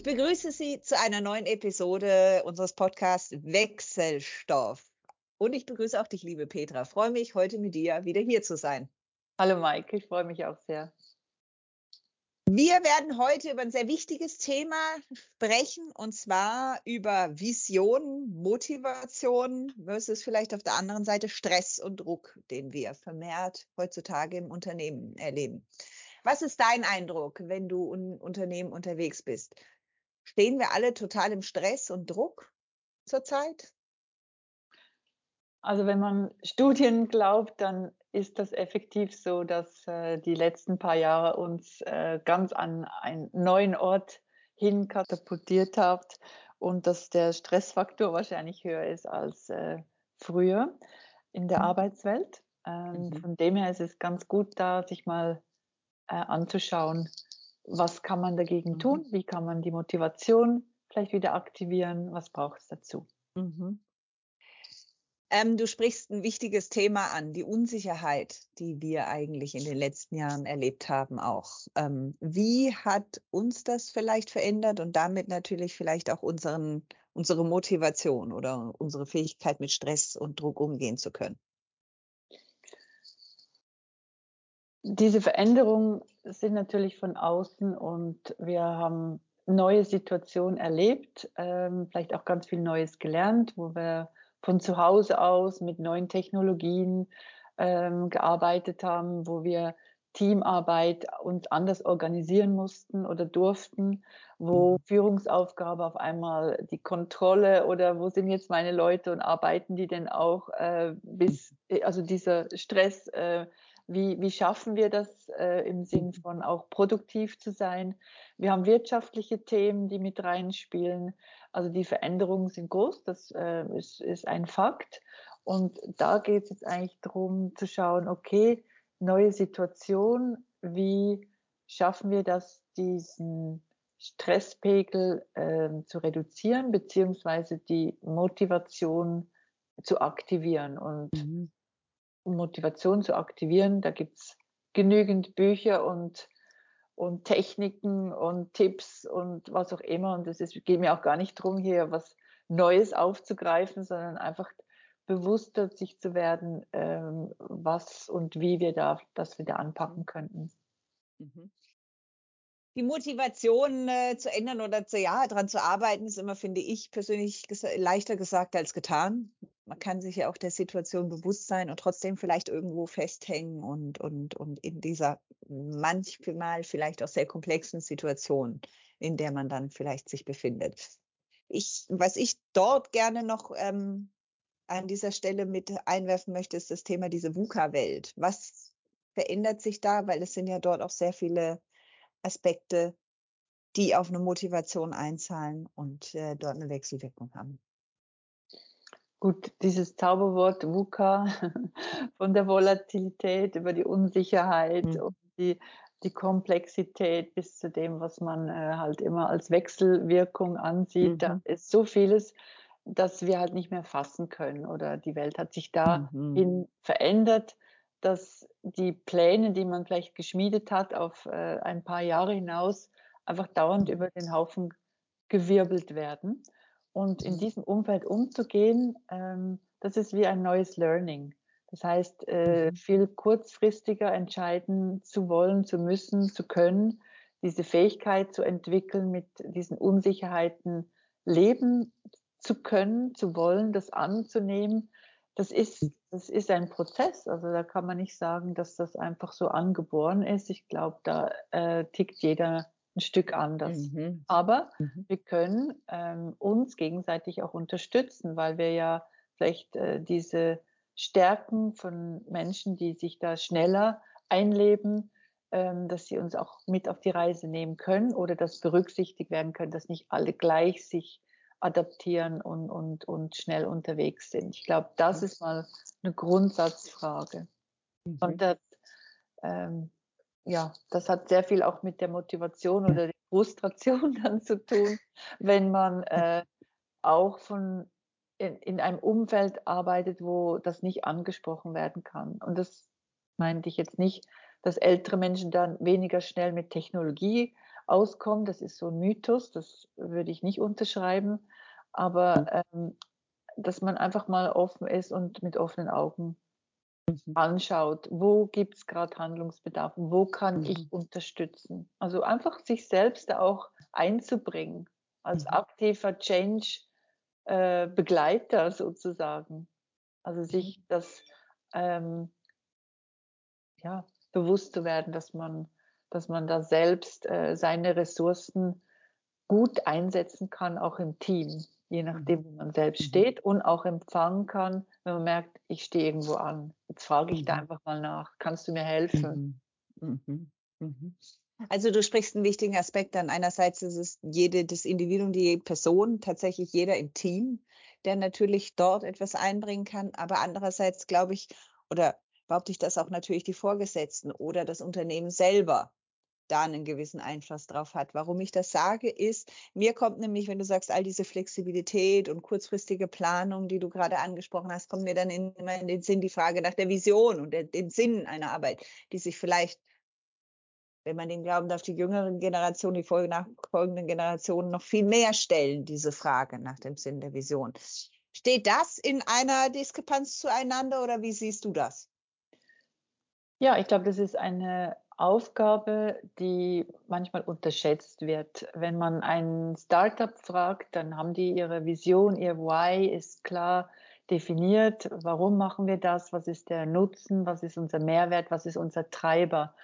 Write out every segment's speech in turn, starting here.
Ich begrüße Sie zu einer neuen Episode unseres Podcasts Wechselstoff. Und ich begrüße auch dich, liebe Petra. Freue mich, heute mit dir wieder hier zu sein. Hallo Maike, ich freue mich auch sehr. Wir werden heute über ein sehr wichtiges Thema sprechen, und zwar über Vision, Motivation versus vielleicht auf der anderen Seite Stress und Druck, den wir vermehrt heutzutage im Unternehmen erleben. Was ist dein Eindruck, wenn du in Unternehmen unterwegs bist? Stehen wir alle total im Stress und Druck zurzeit? Also wenn man Studien glaubt, dann ist das effektiv so, dass äh, die letzten paar Jahre uns äh, ganz an einen neuen Ort hin katapultiert hat und dass der Stressfaktor wahrscheinlich höher ist als äh, früher in der mhm. Arbeitswelt. Ähm, mhm. Von dem her ist es ganz gut, da sich mal äh, anzuschauen, was kann man dagegen tun, mhm. wie kann man die Motivation vielleicht wieder aktivieren, was braucht es dazu. Mhm. Ähm, du sprichst ein wichtiges Thema an, die Unsicherheit, die wir eigentlich in den letzten Jahren erlebt haben auch. Ähm, wie hat uns das vielleicht verändert und damit natürlich vielleicht auch unseren, unsere Motivation oder unsere Fähigkeit mit Stress und Druck umgehen zu können? Diese Veränderungen sind natürlich von außen und wir haben neue Situationen erlebt, ähm, vielleicht auch ganz viel Neues gelernt, wo wir von zu Hause aus mit neuen Technologien ähm, gearbeitet haben, wo wir Teamarbeit uns anders organisieren mussten oder durften, wo mhm. Führungsaufgabe auf einmal die Kontrolle oder wo sind jetzt meine Leute und arbeiten die denn auch äh, bis, mhm. also dieser Stress äh, wie, wie schaffen wir das äh, im Sinn mhm. von auch produktiv zu sein? Wir haben wirtschaftliche Themen, die mit reinspielen. Also die Veränderungen sind groß, das äh, ist, ist ein Fakt. Und da geht es jetzt eigentlich darum zu schauen, okay, neue Situation, wie schaffen wir das, diesen Stresspegel äh, zu reduzieren, beziehungsweise die Motivation zu aktivieren. Und mhm Motivation zu aktivieren. Da gibt es genügend Bücher und, und Techniken und Tipps und was auch immer. Und es geht mir auch gar nicht darum, hier was Neues aufzugreifen, sondern einfach bewusster sich zu werden, ähm, was und wie wir da das wieder anpacken könnten. Mhm die Motivation äh, zu ändern oder zu, ja, daran zu arbeiten, ist immer, finde ich persönlich ges leichter gesagt als getan. Man kann sich ja auch der Situation bewusst sein und trotzdem vielleicht irgendwo festhängen und, und, und in dieser manchmal vielleicht auch sehr komplexen Situation, in der man dann vielleicht sich befindet. Ich, was ich dort gerne noch ähm, an dieser Stelle mit einwerfen möchte, ist das Thema diese VUCA-Welt. Was verändert sich da? Weil es sind ja dort auch sehr viele Aspekte, die auf eine Motivation einzahlen und äh, dort eine Wechselwirkung haben. Gut, dieses Zauberwort VUCA von der Volatilität über die Unsicherheit mhm. und die, die Komplexität bis zu dem, was man äh, halt immer als Wechselwirkung ansieht, mhm. da ist so vieles, dass wir halt nicht mehr fassen können oder die Welt hat sich dahin mhm. verändert dass die Pläne, die man vielleicht geschmiedet hat auf äh, ein paar Jahre hinaus, einfach dauernd über den Haufen gewirbelt werden. Und in mhm. diesem Umfeld umzugehen, ähm, das ist wie ein neues Learning. Das heißt, äh, mhm. viel kurzfristiger entscheiden zu wollen, zu müssen, zu können, diese Fähigkeit zu entwickeln, mit diesen Unsicherheiten leben zu können, zu wollen, das anzunehmen das ist, hm. das ist ein Prozess. Also da kann man nicht sagen, dass das einfach so angeboren ist. Ich glaube, da äh, tickt jeder ein Stück anders. Mhm. Aber mhm. wir können ähm, uns gegenseitig auch unterstützen, weil wir ja vielleicht äh, diese Stärken von Menschen, die sich da schneller einleben, ähm, dass sie uns auch mit auf die Reise nehmen können oder dass berücksichtigt werden können, dass nicht alle gleich sich adaptieren und, und, und schnell unterwegs sind. Ich glaube, das ist mal eine Grundsatzfrage. Mhm. Und das, ähm, ja, das hat sehr viel auch mit der Motivation oder der Frustration dann zu tun, wenn man äh, auch von in, in einem Umfeld arbeitet, wo das nicht angesprochen werden kann. Und das meinte ich jetzt nicht, dass ältere Menschen dann weniger schnell mit Technologie auskommt. Das ist so ein Mythos, das würde ich nicht unterschreiben. Aber ähm, dass man einfach mal offen ist und mit offenen Augen mhm. anschaut, wo gibt es gerade Handlungsbedarf, wo kann mhm. ich unterstützen. Also einfach sich selbst auch einzubringen als mhm. aktiver Change-Begleiter äh, sozusagen. Also sich mhm. das ähm, ja, bewusst zu werden, dass man, dass man da selbst äh, seine Ressourcen gut einsetzen kann, auch im Team, je nachdem, wo man selbst mhm. steht und auch empfangen kann, wenn man merkt, ich stehe irgendwo an. Jetzt frage ich da mhm. einfach mal nach, kannst du mir helfen? Mhm. Also du sprichst einen wichtigen Aspekt an. Einerseits ist es jede, das Individuum, die Person, tatsächlich jeder im Team, der natürlich dort etwas einbringen kann. Aber andererseits glaube ich, oder behaupte ich, dass auch natürlich die Vorgesetzten oder das Unternehmen selber da einen gewissen Einfluss drauf hat. Warum ich das sage, ist, mir kommt nämlich, wenn du sagst, all diese Flexibilität und kurzfristige Planung, die du gerade angesprochen hast, kommt mir dann in, immer in den Sinn die Frage nach der Vision und der, dem Sinn einer Arbeit, die sich vielleicht wenn man den glauben darf, die jüngeren Generationen, die nachfolgenden Generationen noch viel mehr stellen, diese Frage nach dem Sinn der Vision. Steht das in einer Diskrepanz zueinander oder wie siehst du das? Ja, ich glaube, das ist eine Aufgabe, die manchmal unterschätzt wird. Wenn man ein Startup fragt, dann haben die ihre Vision, ihr Why ist klar definiert. Warum machen wir das? Was ist der Nutzen? Was ist unser Mehrwert? Was ist unser Treiber?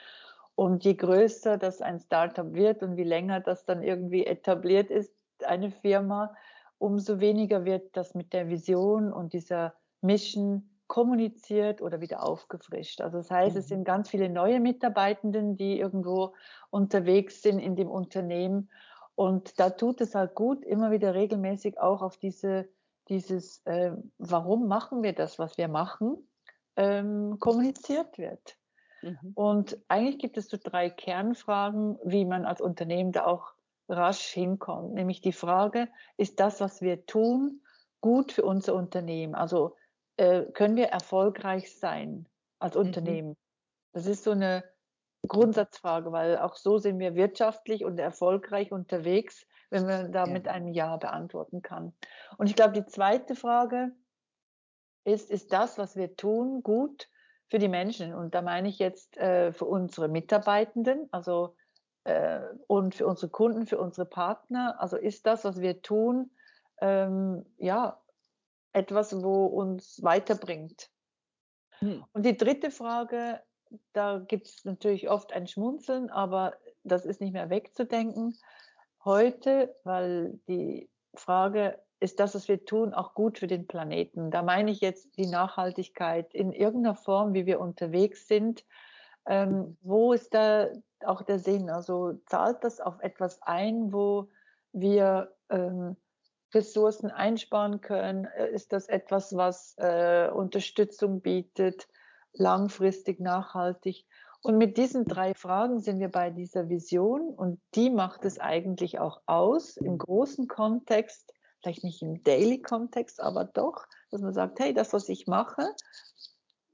Und je größer das ein Startup wird und wie länger das dann irgendwie etabliert ist, eine Firma, umso weniger wird das mit der Vision und dieser Mission kommuniziert oder wieder aufgefrischt. Also das heißt, mhm. es sind ganz viele neue Mitarbeitenden, die irgendwo unterwegs sind in dem Unternehmen. Und da tut es halt gut, immer wieder regelmäßig auch auf diese, dieses, äh, warum machen wir das, was wir machen, ähm, kommuniziert wird. Mhm. Und eigentlich gibt es so drei Kernfragen, wie man als Unternehmen da auch rasch hinkommt. Nämlich die Frage, ist das, was wir tun, gut für unser Unternehmen? Also äh, können wir erfolgreich sein als mhm. Unternehmen? Mhm. Das ist so eine Grundsatzfrage, weil auch so sind wir wirtschaftlich und erfolgreich unterwegs, wenn man da ja. mit einem Ja beantworten kann. Und ich glaube, die zweite Frage ist, ist das, was wir tun, gut für die Menschen. Und da meine ich jetzt äh, für unsere Mitarbeitenden, also äh, und für unsere Kunden, für unsere Partner. Also ist das, was wir tun, ähm, ja, etwas, wo uns weiterbringt. Hm. Und die dritte Frage, da gibt es natürlich oft ein Schmunzeln, aber das ist nicht mehr wegzudenken. Heute, weil die Frage ist das, was wir tun, auch gut für den Planeten. Da meine ich jetzt die Nachhaltigkeit in irgendeiner Form, wie wir unterwegs sind. Ähm, wo ist da auch der Sinn? Also zahlt das auf etwas ein, wo wir ähm, Ressourcen einsparen können? Ist das etwas, was äh, Unterstützung bietet, langfristig, nachhaltig? Und mit diesen drei Fragen sind wir bei dieser Vision und die macht es eigentlich auch aus im großen Kontext vielleicht nicht im Daily-Kontext, aber doch, dass man sagt, hey, das, was ich mache,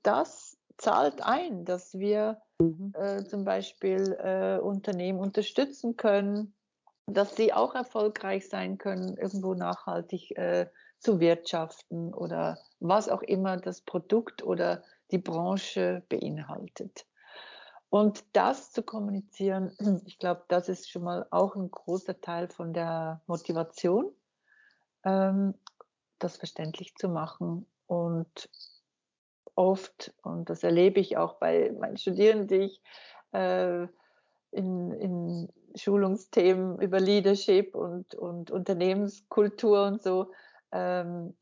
das zahlt ein, dass wir mhm. äh, zum Beispiel äh, Unternehmen unterstützen können, dass sie auch erfolgreich sein können, irgendwo nachhaltig äh, zu wirtschaften oder was auch immer das Produkt oder die Branche beinhaltet. Und das zu kommunizieren, ich glaube, das ist schon mal auch ein großer Teil von der Motivation ähm, das verständlich zu machen. Und oft, und das erlebe ich auch bei meinen Studierenden, die ich äh, in, in Schulungsthemen über Leadership und, und Unternehmenskultur und so, ähm,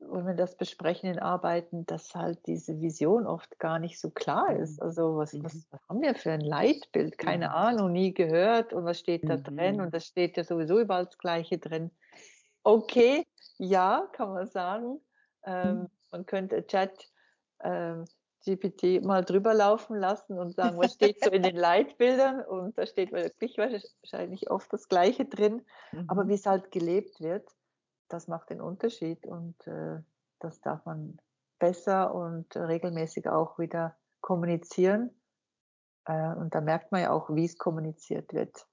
wenn wir das besprechen in Arbeiten, dass halt diese Vision oft gar nicht so klar mhm. ist. Also was, mhm. was haben wir für ein Leitbild? Keine mhm. Ahnung, nie gehört und was steht da drin? Und da steht ja sowieso überall das Gleiche drin. Okay, ja, kann man sagen. Ähm, mhm. man könnte Chat ähm, GPT mal drüber laufen lassen und sagen, was steht so in den Leitbildern und da steht wirklich wahrscheinlich oft das Gleiche drin. Mhm. Aber wie es halt gelebt wird, das macht den Unterschied und äh, das darf man besser und regelmäßig auch wieder kommunizieren. Äh, und da merkt man ja auch, wie es kommuniziert wird.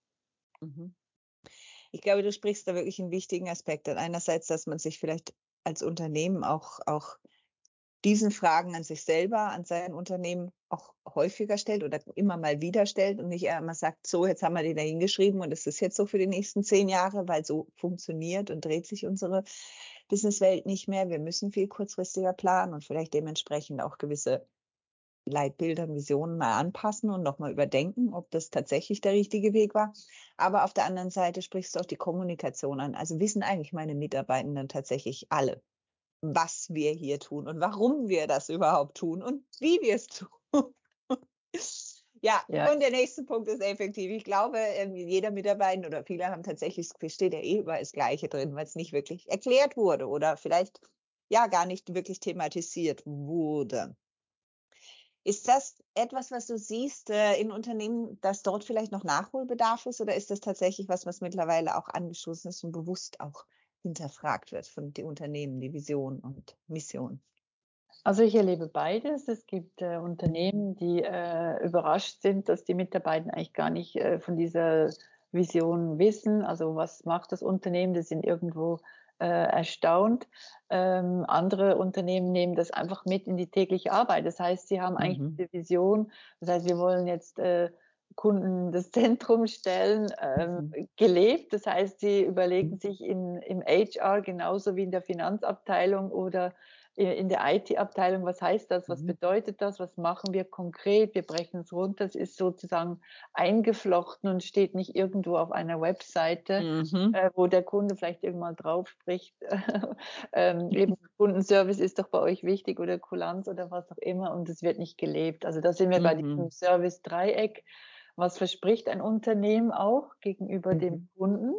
Mhm. Ich glaube, du sprichst da wirklich einen wichtigen Aspekt an. Einerseits, dass man sich vielleicht als Unternehmen auch, auch diesen Fragen an sich selber, an sein Unternehmen auch häufiger stellt oder immer mal wieder stellt und nicht immer sagt, so, jetzt haben wir die da hingeschrieben und es ist jetzt so für die nächsten zehn Jahre, weil so funktioniert und dreht sich unsere Businesswelt nicht mehr. Wir müssen viel kurzfristiger planen und vielleicht dementsprechend auch gewisse Leitbilder und Visionen mal anpassen und nochmal überdenken, ob das tatsächlich der richtige Weg war. Aber auf der anderen Seite sprichst du auch die Kommunikation an. Also wissen eigentlich meine Mitarbeitenden tatsächlich alle, was wir hier tun und warum wir das überhaupt tun und wie wir es tun. ja, ja, und der nächste Punkt ist effektiv. Ich glaube, jeder Mitarbeiter oder viele haben tatsächlich, steht ja eh überall das Gleiche drin, weil es nicht wirklich erklärt wurde oder vielleicht ja gar nicht wirklich thematisiert wurde. Ist das etwas, was du siehst äh, in Unternehmen, dass dort vielleicht noch Nachholbedarf ist oder ist das tatsächlich was, was mittlerweile auch angestoßen ist und bewusst auch hinterfragt wird von den Unternehmen, die Vision und Mission? Also ich erlebe beides. Es gibt äh, Unternehmen, die äh, überrascht sind, dass die Mitarbeiter eigentlich gar nicht äh, von dieser Vision wissen. Also was macht das Unternehmen? Die sind irgendwo äh, erstaunt. Ähm, andere Unternehmen nehmen das einfach mit in die tägliche Arbeit. Das heißt, sie haben eigentlich mhm. diese Vision. Das heißt, wir wollen jetzt äh, Kunden das Zentrum stellen, ähm, mhm. gelebt. Das heißt, sie überlegen mhm. sich in, im HR genauso wie in der Finanzabteilung oder in der IT-Abteilung, was heißt das, was mhm. bedeutet das, was machen wir konkret, wir brechen es runter, es ist sozusagen eingeflochten und steht nicht irgendwo auf einer Webseite, mhm. äh, wo der Kunde vielleicht irgendwann drauf spricht, ähm, eben Kundenservice ist doch bei euch wichtig oder Kulanz oder was auch immer und es wird nicht gelebt. Also da sind wir mhm. bei diesem. Service-Dreieck. Was verspricht ein Unternehmen auch gegenüber dem mhm. Kunden?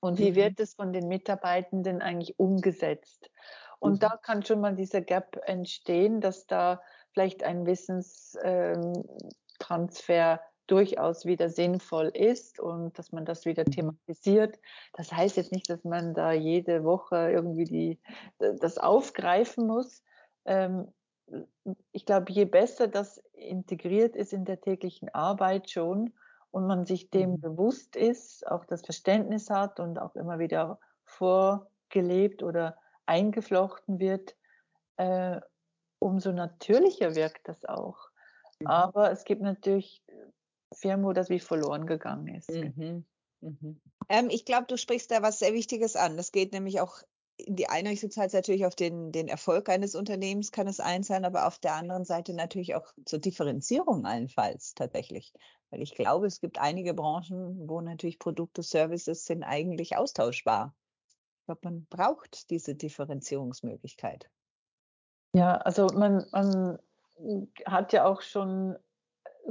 Und wie wird es von den Mitarbeitenden eigentlich umgesetzt? Und mhm. da kann schon mal dieser Gap entstehen, dass da vielleicht ein Wissenstransfer ähm, durchaus wieder sinnvoll ist und dass man das wieder mhm. thematisiert. Das heißt jetzt nicht, dass man da jede Woche irgendwie die, das aufgreifen muss. Ähm, ich glaube, je besser das integriert ist in der täglichen Arbeit schon und man sich dem mhm. bewusst ist, auch das Verständnis hat und auch immer wieder vorgelebt oder eingeflochten wird, äh, umso natürlicher wirkt das auch. Mhm. Aber es gibt natürlich Firmen, wo das wie verloren gegangen ist. Mhm. Mhm. Ähm, ich glaube, du sprichst da was sehr Wichtiges an. Das geht nämlich auch die eine Richtung zahlt natürlich auf den, den Erfolg eines Unternehmens, kann es einzahlen, aber auf der anderen Seite natürlich auch zur Differenzierung allenfalls tatsächlich. Weil ich glaube, es gibt einige Branchen, wo natürlich Produkte, Services sind eigentlich austauschbar. Ich glaube, man braucht diese Differenzierungsmöglichkeit. Ja, also man, man hat ja auch schon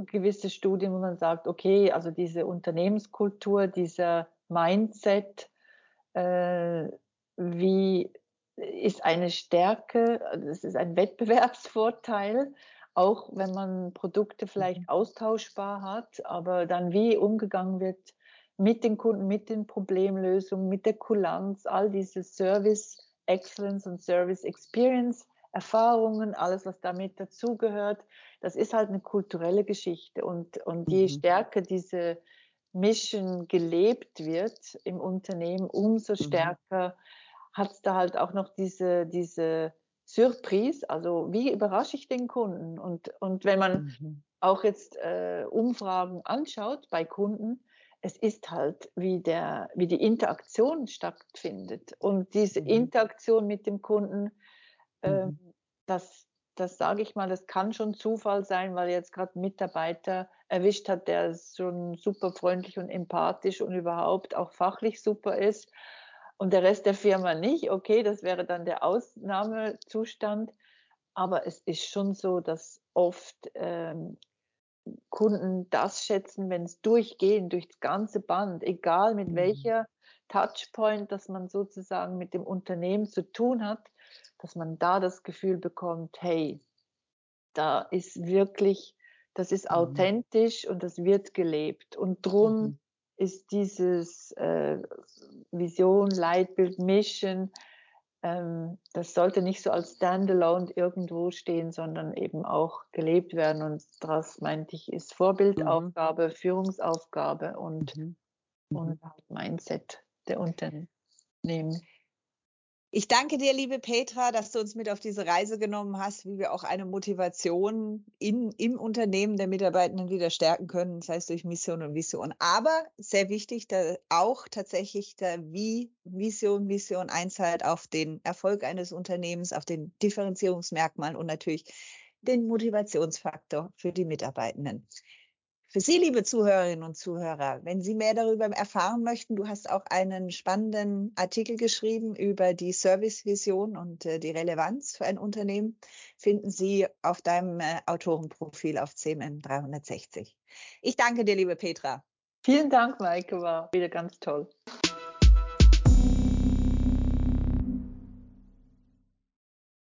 gewisse Studien, wo man sagt, okay, also diese Unternehmenskultur, dieser Mindset, äh, wie ist eine Stärke, das ist ein Wettbewerbsvorteil, auch wenn man Produkte vielleicht mhm. austauschbar hat, aber dann wie umgegangen wird mit den Kunden, mit den Problemlösungen, mit der Kulanz, all diese Service Excellence und Service Experience Erfahrungen, alles, was damit dazugehört. Das ist halt eine kulturelle Geschichte. Und, und je mhm. stärker diese Mission gelebt wird im Unternehmen, umso mhm. stärker mhm. hat es da halt auch noch diese, diese Surprise. Also wie überrasche ich den Kunden? Und, und wenn man mhm. auch jetzt äh, Umfragen anschaut bei Kunden, es ist halt, wie, der, wie die Interaktion stattfindet. Und diese mhm. Interaktion mit dem Kunden, äh, das, das sage ich mal, das kann schon Zufall sein, weil jetzt gerade Mitarbeiter erwischt hat, der schon super freundlich und empathisch und überhaupt auch fachlich super ist und der Rest der Firma nicht. Okay, das wäre dann der Ausnahmezustand. Aber es ist schon so, dass oft ähm, Kunden das schätzen, wenn es durchgehend, durch das ganze Band, egal mit mhm. welcher Touchpoint, dass man sozusagen mit dem Unternehmen zu tun hat, dass man da das Gefühl bekommt, hey, da ist wirklich, das ist mhm. authentisch und das wird gelebt. Und drum mhm. Ist dieses äh, Vision, Leitbild, Mission, ähm, das sollte nicht so als Standalone irgendwo stehen, sondern eben auch gelebt werden. Und das meinte ich, ist Vorbildaufgabe, mhm. Führungsaufgabe und mhm. mhm. und halt Mindset der Unternehmen. Ich danke dir, liebe Petra, dass du uns mit auf diese Reise genommen hast, wie wir auch eine Motivation in, im Unternehmen der Mitarbeitenden wieder stärken können, das heißt durch Mission und Vision. Aber sehr wichtig, da auch tatsächlich der wie Vision, Mission einzahlt auf den Erfolg eines Unternehmens, auf den Differenzierungsmerkmalen und natürlich den Motivationsfaktor für die Mitarbeitenden. Für Sie, liebe Zuhörerinnen und Zuhörer, wenn Sie mehr darüber erfahren möchten, du hast auch einen spannenden Artikel geschrieben über die Servicevision und äh, die Relevanz für ein Unternehmen, finden Sie auf deinem äh, Autorenprofil auf CMM 360. Ich danke dir, liebe Petra. Vielen Dank, Maike, war wieder ganz toll.